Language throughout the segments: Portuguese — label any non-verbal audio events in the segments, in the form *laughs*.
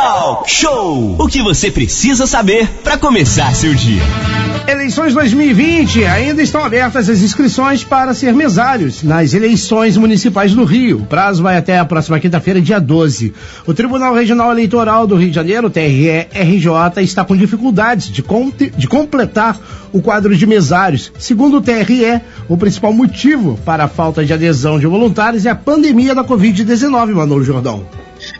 Talk Show. O que você precisa saber para começar seu dia. Eleições 2020 ainda estão abertas as inscrições para ser mesários nas eleições municipais do Rio. O prazo vai até a próxima quinta-feira, dia 12. O Tribunal Regional Eleitoral do Rio de Janeiro, TRE-RJ, está com dificuldades de, de completar o quadro de mesários. Segundo o TRE, o principal motivo para a falta de adesão de voluntários é a pandemia da Covid-19, Manolo Jordão.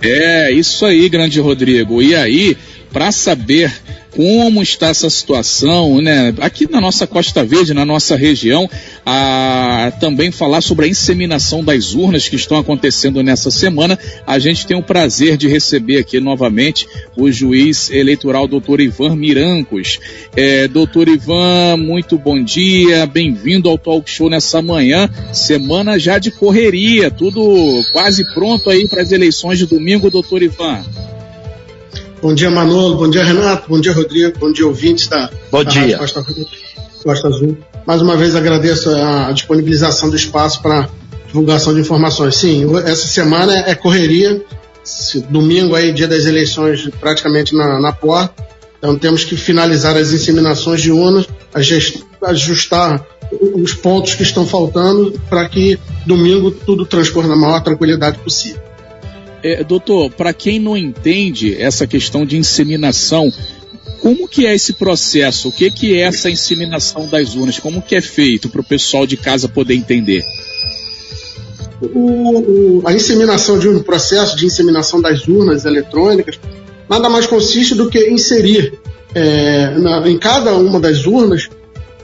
É, isso aí, grande Rodrigo. E aí, para saber como está essa situação, né? Aqui na nossa Costa Verde, na nossa região, a, também falar sobre a inseminação das urnas que estão acontecendo nessa semana. A gente tem o prazer de receber aqui novamente o juiz eleitoral doutor Ivan Mirancos. É, doutor Ivan, muito bom dia, bem-vindo ao Talk Show nessa manhã, semana já de correria, tudo quase pronto aí para as eleições de domingo, doutor Ivan. Bom dia, Manolo. Bom dia, Renato. Bom dia, Rodrigo. Bom dia, ouvintes da, Bom da dia. Costa, Costa Azul. Mais uma vez agradeço a disponibilização do espaço para divulgação de informações. Sim, essa semana é correria. Domingo aí, dia das eleições, praticamente na, na porta. Então temos que finalizar as inseminações de urnas, ajustar os pontos que estão faltando para que domingo tudo transcorra na maior tranquilidade possível. É, doutor, para quem não entende essa questão de inseminação, como que é esse processo? O que, que é essa inseminação das urnas? Como que é feito para o pessoal de casa poder entender? O, o, a inseminação de um processo de inseminação das urnas eletrônicas nada mais consiste do que inserir é, na, em cada uma das urnas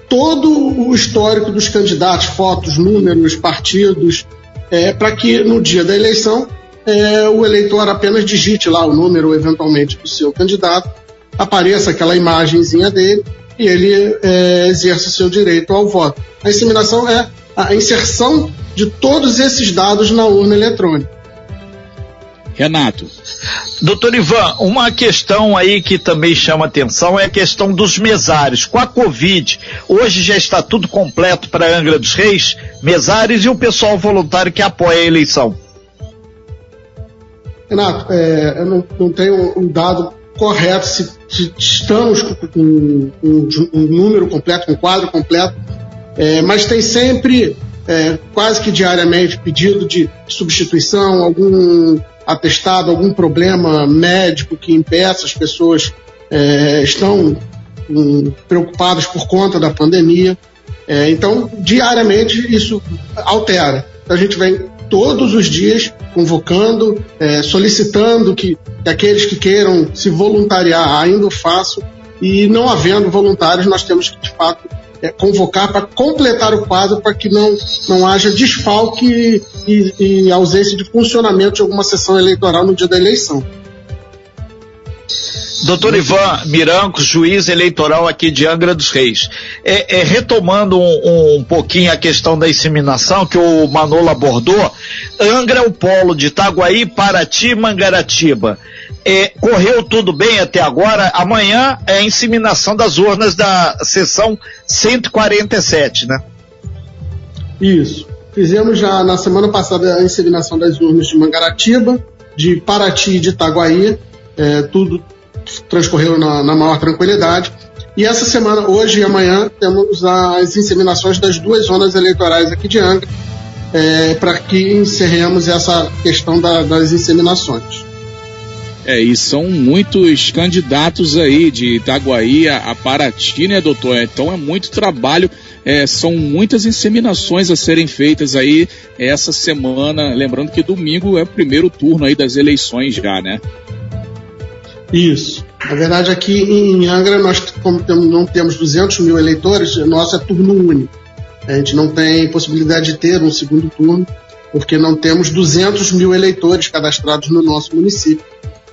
todo o histórico dos candidatos, fotos, números, partidos, é, para que no dia da eleição é, o eleitor apenas digite lá o número, eventualmente, do seu candidato, apareça aquela imagenzinha dele e ele é, exerça seu direito ao voto. A inseminação é a inserção de todos esses dados na urna eletrônica. Renato. Doutor Ivan, uma questão aí que também chama atenção é a questão dos mesários. Com a Covid, hoje já está tudo completo para Angra dos Reis, mesários e o pessoal voluntário que apoia a eleição. Renato, é, eu não, não, tenho um dado correto se, estamos com, com, com, um número completo, com um quadro completo, é, mas tem sempre, é, quase que diariamente, pedido de substituição, algum atestado, algum problema médico que impeça as pessoas é, estão um, preocupadas por conta da pandemia. É, então, diariamente isso altera. Então, a gente vem todos os dias convocando, é, solicitando que, que, aqueles que queiram se voluntariar ainda o façam. E não havendo voluntários, nós temos que, de fato, é, convocar para completar o quadro para que não, não haja desfalque e, e ausência de funcionamento de alguma sessão eleitoral no dia da eleição. Doutor Ivan Mirancos, juiz eleitoral aqui de Angra dos Reis. É, é retomando um, um, pouquinho a questão da inseminação que o Manolo abordou, Angra é o polo de Itaguaí, Paraty, Mangaratiba. É, correu tudo bem até agora. Amanhã é a inseminação das urnas da sessão 147, né? Isso. Fizemos já na semana passada a inseminação das urnas de Mangaratiba, de Paraty e de Itaguaí. É, tudo transcorreu na, na maior tranquilidade. E essa semana, hoje e amanhã, temos as inseminações das duas zonas eleitorais aqui de Angra, é, para que encerremos essa questão da, das inseminações. É, e são muitos candidatos aí de Itaguaí a, a Paraty, né, doutor? Então é muito trabalho, é, são muitas inseminações a serem feitas aí essa semana. Lembrando que domingo é o primeiro turno aí das eleições já, né? Isso. Na verdade, aqui em Angra, nós, como não temos 200 mil eleitores, nosso é turno único. A gente não tem possibilidade de ter um segundo turno, porque não temos 200 mil eleitores cadastrados no nosso município.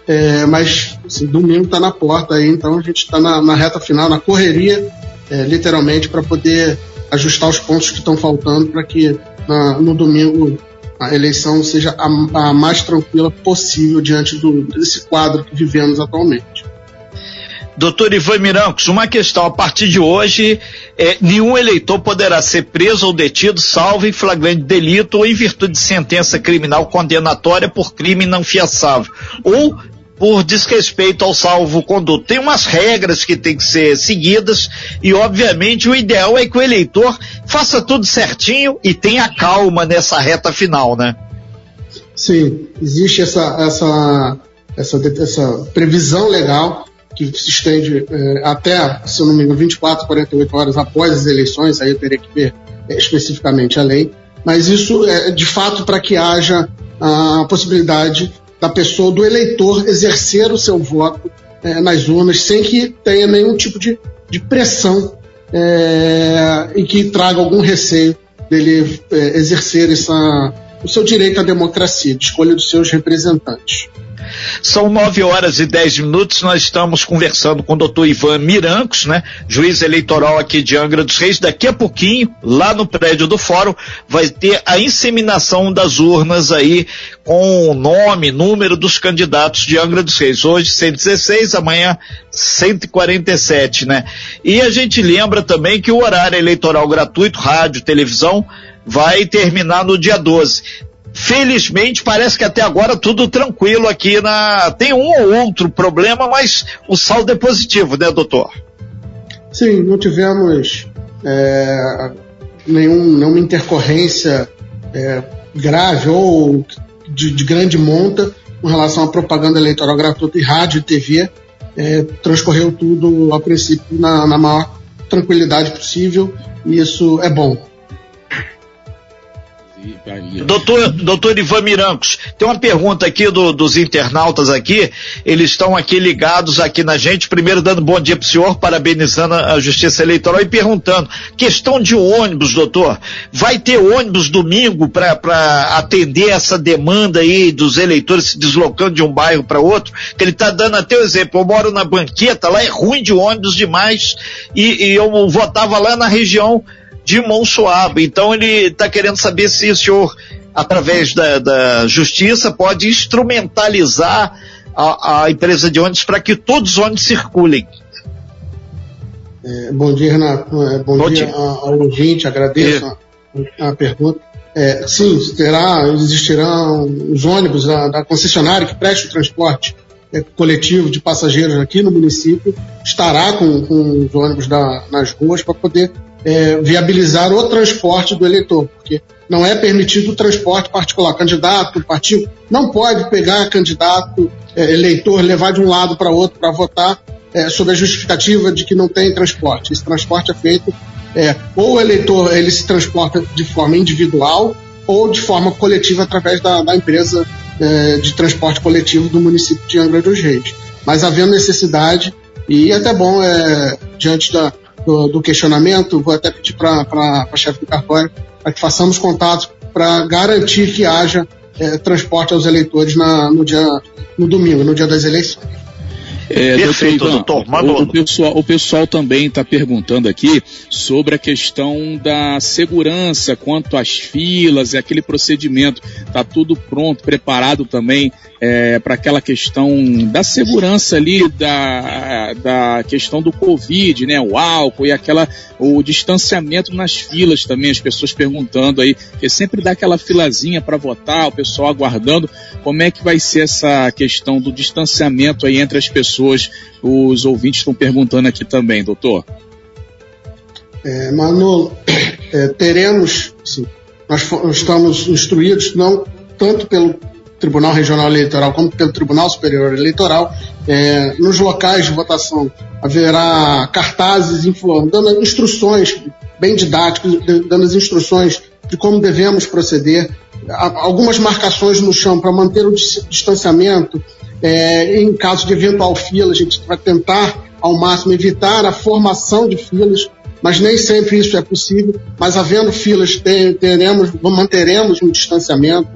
É, mas assim, domingo está na porta aí, então a gente está na, na, reta final, na correria, é, literalmente, para poder ajustar os pontos que estão faltando para que na, no domingo a eleição seja a, a mais tranquila possível diante do, desse quadro que vivemos atualmente. Doutor Ivan Mirancos, uma questão. A partir de hoje, é, nenhum eleitor poderá ser preso ou detido, salvo em flagrante delito ou em virtude de sentença criminal condenatória por crime não fiaçável, ou por desrespeito ao salvo-conduto. Tem umas regras que tem que ser seguidas e, obviamente, o ideal é que o eleitor faça tudo certinho e tenha calma nessa reta final, né? Sim, existe essa, essa, essa, essa previsão legal que se estende é, até, se eu não me engano, 24, 48 horas após as eleições, aí eu teria que ver é, especificamente a lei, mas isso é de fato para que haja a possibilidade da pessoa, do eleitor, exercer o seu voto é, nas urnas sem que tenha nenhum tipo de, de pressão é, e que traga algum receio dele é, exercer essa, o seu direito à democracia, de escolha dos seus representantes. São nove horas e dez minutos, nós estamos conversando com o doutor Ivan Mirancos, né? Juiz eleitoral aqui de Angra dos Reis. Daqui a pouquinho, lá no prédio do fórum, vai ter a inseminação das urnas aí com o nome, número dos candidatos de Angra dos Reis. Hoje 116, amanhã 147, né? E a gente lembra também que o horário eleitoral gratuito, rádio, televisão, vai terminar no dia 12. Felizmente, parece que até agora tudo tranquilo aqui na. Tem um ou outro problema, mas o saldo é positivo, né, doutor? Sim, não tivemos é, nenhum, nenhuma intercorrência é, grave ou de, de, grande monta com relação à propaganda eleitoral gratuita em rádio e TV. É, transcorreu tudo, a princípio, na, na maior tranquilidade possível, e isso é bom. Doutor, doutor Ivan Mirancos, tem uma pergunta aqui do, dos internautas aqui, eles estão aqui ligados aqui na gente, primeiro dando bom dia para o senhor, parabenizando a Justiça Eleitoral e perguntando, questão de ônibus, doutor, vai ter ônibus domingo para atender essa demanda aí dos eleitores se deslocando de um bairro para outro? Que ele está dando até o exemplo, eu moro na banqueta, lá é ruim de ônibus demais e, e eu votava lá na região de Monsuaba. Então ele está querendo saber se o senhor, através da, da justiça, pode instrumentalizar a, a empresa de ônibus para que todos os ônibus circulem. É, bom dia, Renato. É, bom, bom, dia, dia. ao ouvinte, agradeço a, a, pergunta. É, sim, terá, existirão os ônibus da, da concessionária que presta o transporte é, coletivo de passageiros aqui no município, estará com, com os ônibus da, nas ruas para poder é, viabilizar o transporte do eleitor, porque não é permitido o transporte particular. Candidato, partido, não pode pegar candidato, é, eleitor, levar de um lado para outro para votar é, sob a justificativa de que não tem transporte. Esse transporte é feito, é, ou o eleitor ele se transporta de forma individual ou de forma coletiva através da, da empresa é, de transporte coletivo do município de Angra dos Reis. Mas havendo necessidade, e é até bom, é, diante da, do, do questionamento, vou até pedir para a chefe do cartório para que façamos contatos para garantir que haja é, transporte aos eleitores na, no, dia, no domingo, no dia das eleições. É, Perfeito, doutor, doutor o, o, pessoal, o pessoal também está perguntando aqui sobre a questão da segurança quanto às filas e aquele procedimento. Está tudo pronto, preparado também é, para aquela questão da segurança ali, da, da questão do Covid, né? O álcool e aquela, o distanciamento nas filas também, as pessoas perguntando aí, porque sempre dá aquela filazinha para votar, o pessoal aguardando. Como é que vai ser essa questão do distanciamento aí entre as pessoas? Os ouvintes estão perguntando aqui também, doutor. É, Manolo, é, teremos, sim, nós estamos instruídos não tanto pelo Tribunal Regional Eleitoral como pelo Tribunal Superior Eleitoral, é, nos locais de votação haverá cartazes dando instruções bem didáticas, dando as instruções de como devemos proceder, algumas marcações no chão para manter o distanciamento. É, em caso de eventual fila, a gente vai tentar ao máximo evitar a formação de filas, mas nem sempre isso é possível. Mas havendo filas, teremos, manteremos um distanciamento.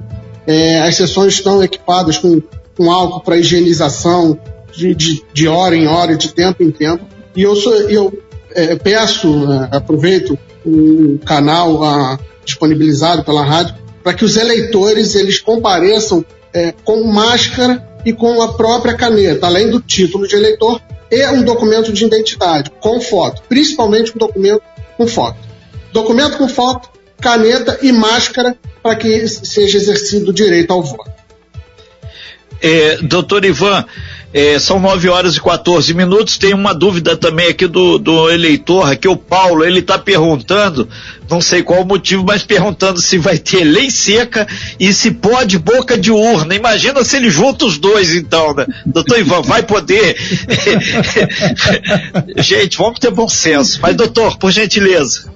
É, as sessões estão equipadas com, com álcool para higienização de, de, de, hora em hora, de tempo em tempo. E eu, sou, eu é, peço, é, aproveito o canal a, disponibilizado pela rádio, para que os eleitores eles compareçam é, com máscara e com a própria caneta, além do título de eleitor e um documento de identidade com foto, principalmente um documento com foto. Documento com foto, caneta e máscara para que seja exercido o direito ao voto. É, doutor Ivan, É, são 9 horas e 14 minutos. Tem uma dúvida também aqui do, do eleitor, aqui o Paulo, ele está perguntando, não sei qual o motivo, mas perguntando se vai ter lei seca e se pode boca de urna. Imagina se ele junta os dois, então, né? Doutor Ivan, vai poder. *laughs* Gente, vamos ter bom senso. Mas, doutor, por gentileza.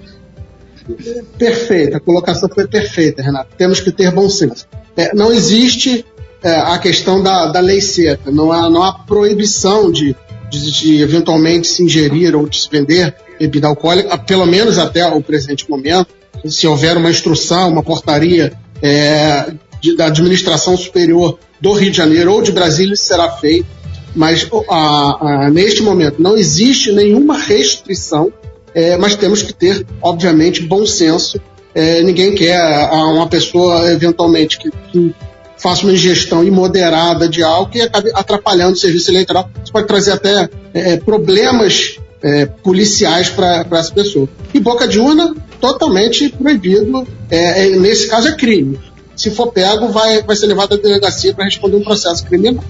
Perfeita, a colocação foi perfeita, Renato. Temos que ter bom senso. É, não existe é, a questão da, da lei seca, não há, não há proibição de, de, de, eventualmente se ingerir ou de se vender bebida alcoólica, pelo menos até o presente momento. Se houver uma instrução, uma portaria é, de, da administração superior do Rio de Janeiro ou de Brasília, isso será feito. Mas a, a, neste momento não existe nenhuma restrição é, mas temos que ter, obviamente, bom senso. É, ninguém quer uma pessoa, eventualmente, que, que, faça uma ingestão imoderada de álcool e acabe atrapalhando o serviço eleitoral. Isso pode trazer até é, problemas é, policiais para essa pessoa. E boca de urna, totalmente proibido. É, é, nesse caso, é crime. Se for pego, vai, vai ser levado à delegacia para responder um processo criminal.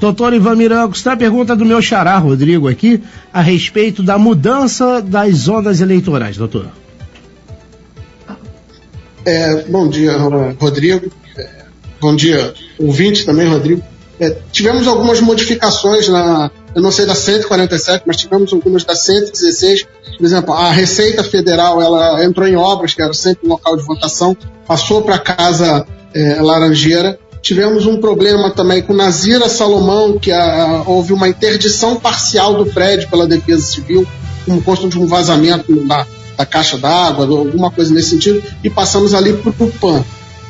Doutor Ivan Mirangos, tem a pergunta do meu xará, Rodrigo, aqui, a respeito da mudança das zonas eleitorais, doutor. É, bom dia, Rodrigo. É, bom dia, ouvinte também, Rodrigo. É, tivemos algumas modificações na, eu não sei da 147, mas tivemos algumas da 116. Por exemplo, a Receita Federal, ela entrou em obras, que era sempre um local de votação, passou para a Casa é, Laranjeira, Tivemos um problema também com Nazira Salomão, que a, houve uma interdição parcial do prédio pela Defesa Civil, como consta de um vazamento da, da caixa d'água, alguma coisa nesse sentido, e passamos ali para o PAN.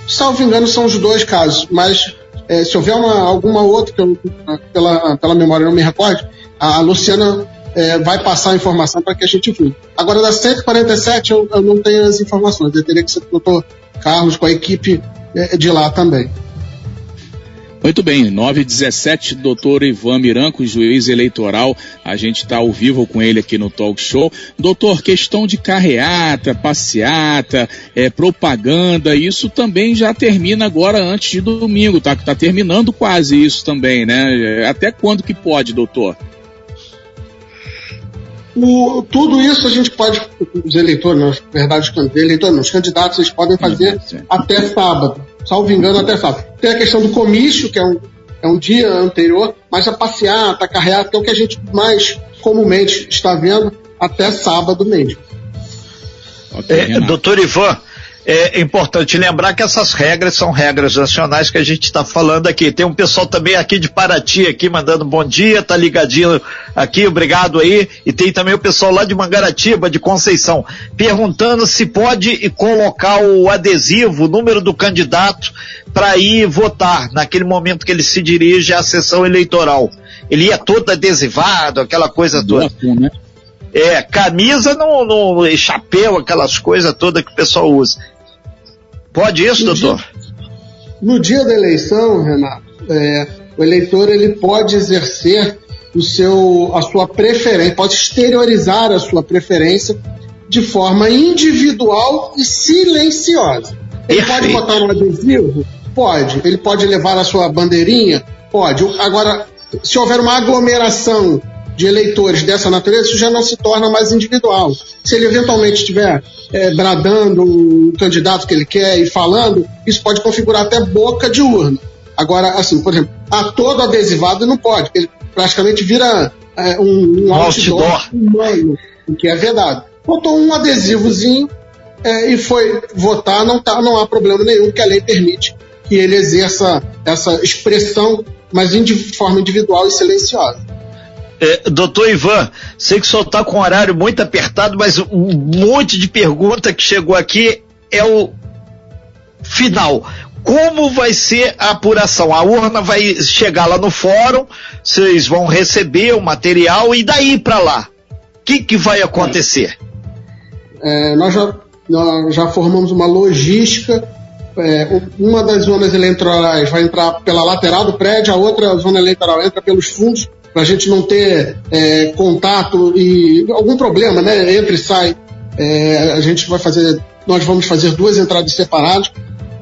Salvo engano, são os dois casos, mas é, se houver uma, alguma outra, que eu, pela, pela memória não me recordo, a Luciana é, vai passar a informação para que a gente vê. Agora, da 147, eu, eu, não tenho as informações, eu teria que ser o doutor Carlos com a equipe é, de lá também. Muito bem, 917, doutor Ivan Miranco, juiz eleitoral. A gente está ao vivo com ele aqui no Talk Show. Doutor, questão de carreata, passeata, é, propaganda, isso também já termina agora antes de domingo, tá? Tá terminando quase isso também, né? Até quando que pode, doutor? O, tudo isso a gente pode, os eleitores, na verdade, os eleitores, os candidatos, eles podem fazer até sábado salvo engano, até sábado. Tem a questão do comício, que é um, é um dia anterior, mas a passeata, a carreata, que é o que a gente mais comumente está vendo até sábado mesmo. Okay, é, doutor Ivan, é importante lembrar que essas regras são regras nacionais que a gente está falando aqui. Tem um pessoal também aqui de Paraty aqui mandando bom dia, tá ligadinho aqui, obrigado aí. E tem também o pessoal lá de Mangaratiba, de Conceição, perguntando se pode colocar o adesivo, o número do candidato para ir votar naquele momento que ele se dirige à sessão eleitoral. Ele ia todo adesivado, aquela coisa toda. Né? É, camisa no, no chapéu, aquelas coisas todas que o pessoal usa. Pode isso, no doutor? Dia, no dia da eleição, Renato, é, o eleitor ele pode exercer o seu, a sua preferência, pode exteriorizar a sua preferência de forma individual e silenciosa. Ele Perfeito. pode botar um adesivo? Pode. Ele pode levar a sua bandeirinha? Pode. Agora, se houver uma aglomeração de eleitores dessa natureza, isso já não se torna mais individual. Se ele eventualmente estiver é, bradando o candidato que ele quer e falando, isso pode configurar até boca de urna. Agora, assim, por exemplo, a todo adesivado não pode, ele praticamente vira é, um, um outdoor, outdoor humano, o que é vedado. Botou um adesivozinho é, e foi votar, não, tá, não há problema nenhum, que a lei permite que ele exerça essa expressão, mas de forma individual e silenciosa. É, doutor Ivan, sei que senhor está com horário muito apertado, mas um monte de pergunta que chegou aqui é o final. Como vai ser a apuração? A urna vai chegar lá no fórum, vocês vão receber o material e daí para lá? O que, que vai acontecer? É, nós, já, nós já formamos uma logística é, uma das zonas eleitorais vai entrar pela lateral do prédio, a outra zona eleitoral entra pelos fundos para a gente não ter é, contato e algum problema, né? Entra e sai. É, a gente vai fazer, nós vamos fazer duas entradas separadas.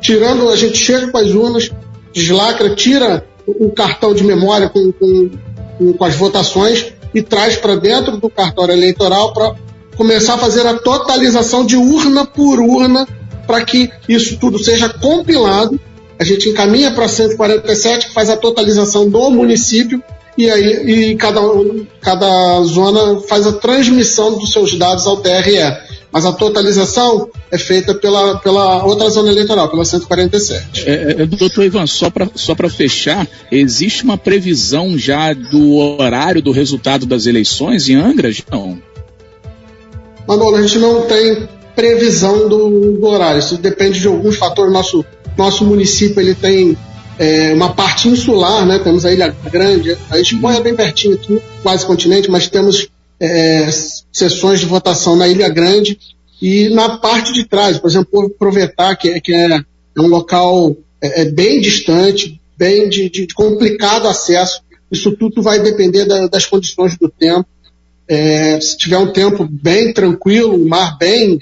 Tirando, a gente chega com as urnas, deslacra, tira um cartão de memória com, com, com as votações e traz para dentro do cartório eleitoral para começar a fazer a totalização de urna por urna para que isso tudo seja compilado. A gente encaminha para 147, que faz a totalização do município, e aí e cada, cada zona faz a transmissão dos seus dados ao TRE mas a totalização é feita pela, pela outra zona eleitoral, pela 147. É, é, doutor Ivan, só para só fechar, existe uma previsão já do horário do resultado das eleições em Angra, não? Manolo, a gente não tem previsão do, do horário, isso depende de alguns fatores. Nosso, nosso município ele tem é, uma parte insular, né? temos a Ilha Grande, a Espanha é bem pertinho aqui, quase continente, mas temos é, sessões de votação na Ilha Grande e na parte de trás, por exemplo, aproveitar que, que é, é, um local é, é bem distante, bem de, de, complicado acesso. Isso tudo vai depender da, das condições do tempo. É, se tiver um tempo bem tranquilo, um mar bem,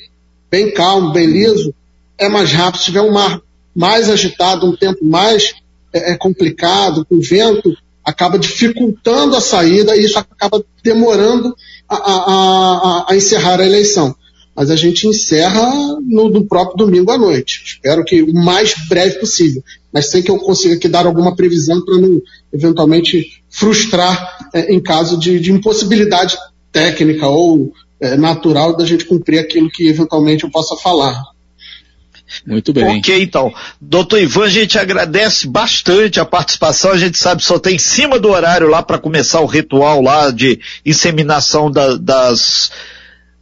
bem calmo, bem liso, é mais rápido. Se tiver um mar mais agitado, um tempo mais é, é complicado, com vento, acaba dificultando a saída e isso acaba demorando a, a, a, a encerrar a eleição. Mas a gente encerra no, no, próprio domingo à noite. Espero que o mais breve possível. Mas sem que eu consiga aqui dar alguma previsão para não eventualmente frustrar é, em caso de, de, impossibilidade técnica ou é, natural da gente cumprir aquilo que eventualmente eu possa falar. Muito bem. Ok, então. Doutor Ivan, a gente agradece bastante a participação. A gente sabe só tem em cima do horário lá para começar o ritual lá de inseminação da, das,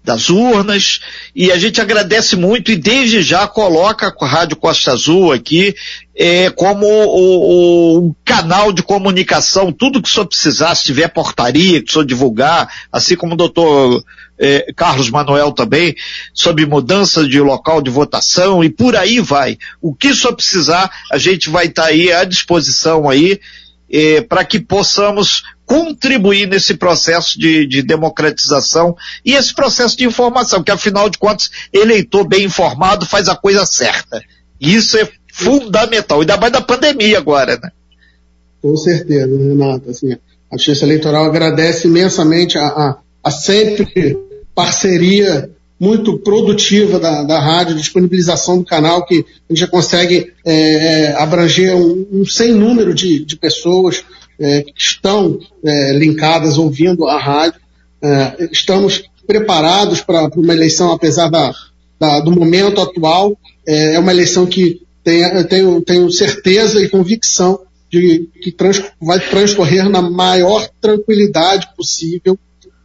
das urnas. E a gente agradece muito e desde já coloca a Rádio Costa Azul aqui é, como o, o, um canal de comunicação, tudo que o senhor precisar, se tiver portaria que o senhor divulgar, assim como o doutor é, Carlos Manuel também, sobre mudança de local de votação e por aí vai. O que só precisar, a gente vai estar tá aí à disposição aí, é, para que possamos contribuir nesse processo de, de, democratização e esse processo de informação, que afinal de contas, eleitor bem informado faz a coisa certa. Isso é fundamental, ainda mais da pandemia agora, né? Com certeza, Renato. Assim, a Justiça Eleitoral agradece imensamente a, a, a sempre parceria muito produtiva da, da rádio, disponibilização do canal, que a gente já consegue é, é, abranger um, um sem número de, de pessoas é, que estão é, linkadas ouvindo a rádio. É, estamos preparados para uma eleição, apesar da, da, do momento atual. É, é uma eleição que tem, eu tenho, tenho certeza e convicção de que trans, vai transcorrer na maior tranquilidade possível.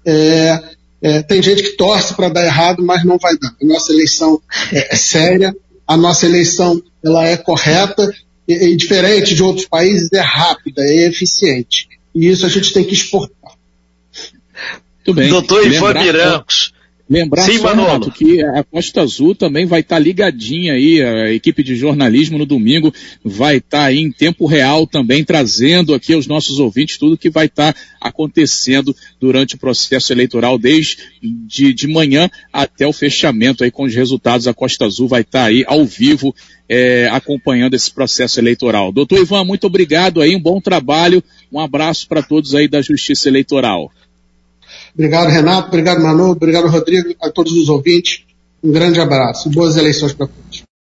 É, é, tem gente que torce para dar errado, mas não vai dar. A nossa eleição é, é séria, a nossa eleição ela é correta e, e, diferente de outros países é rápida, é eficiente. E isso a gente tem que exportar. Muito bem. Doutor Ivan Mirancos, Lembrar Sim, só, Renato, que a Costa Azul também vai estar tá ligadinha aí, a equipe de jornalismo no domingo vai estar tá aí em tempo real também, trazendo aqui aos nossos ouvintes tudo que vai estar tá acontecendo durante o processo eleitoral, desde de, de manhã até o fechamento aí com os resultados. A Costa Azul vai estar tá aí ao vivo é, acompanhando esse processo eleitoral. Doutor Ivan, muito obrigado aí, um bom trabalho, um abraço para todos aí da Justiça Eleitoral. Obrigado, Renato. Obrigado, Manu. Obrigado, Rodrigo. A todos os ouvintes. Um grande abraço. Boas eleições para todos.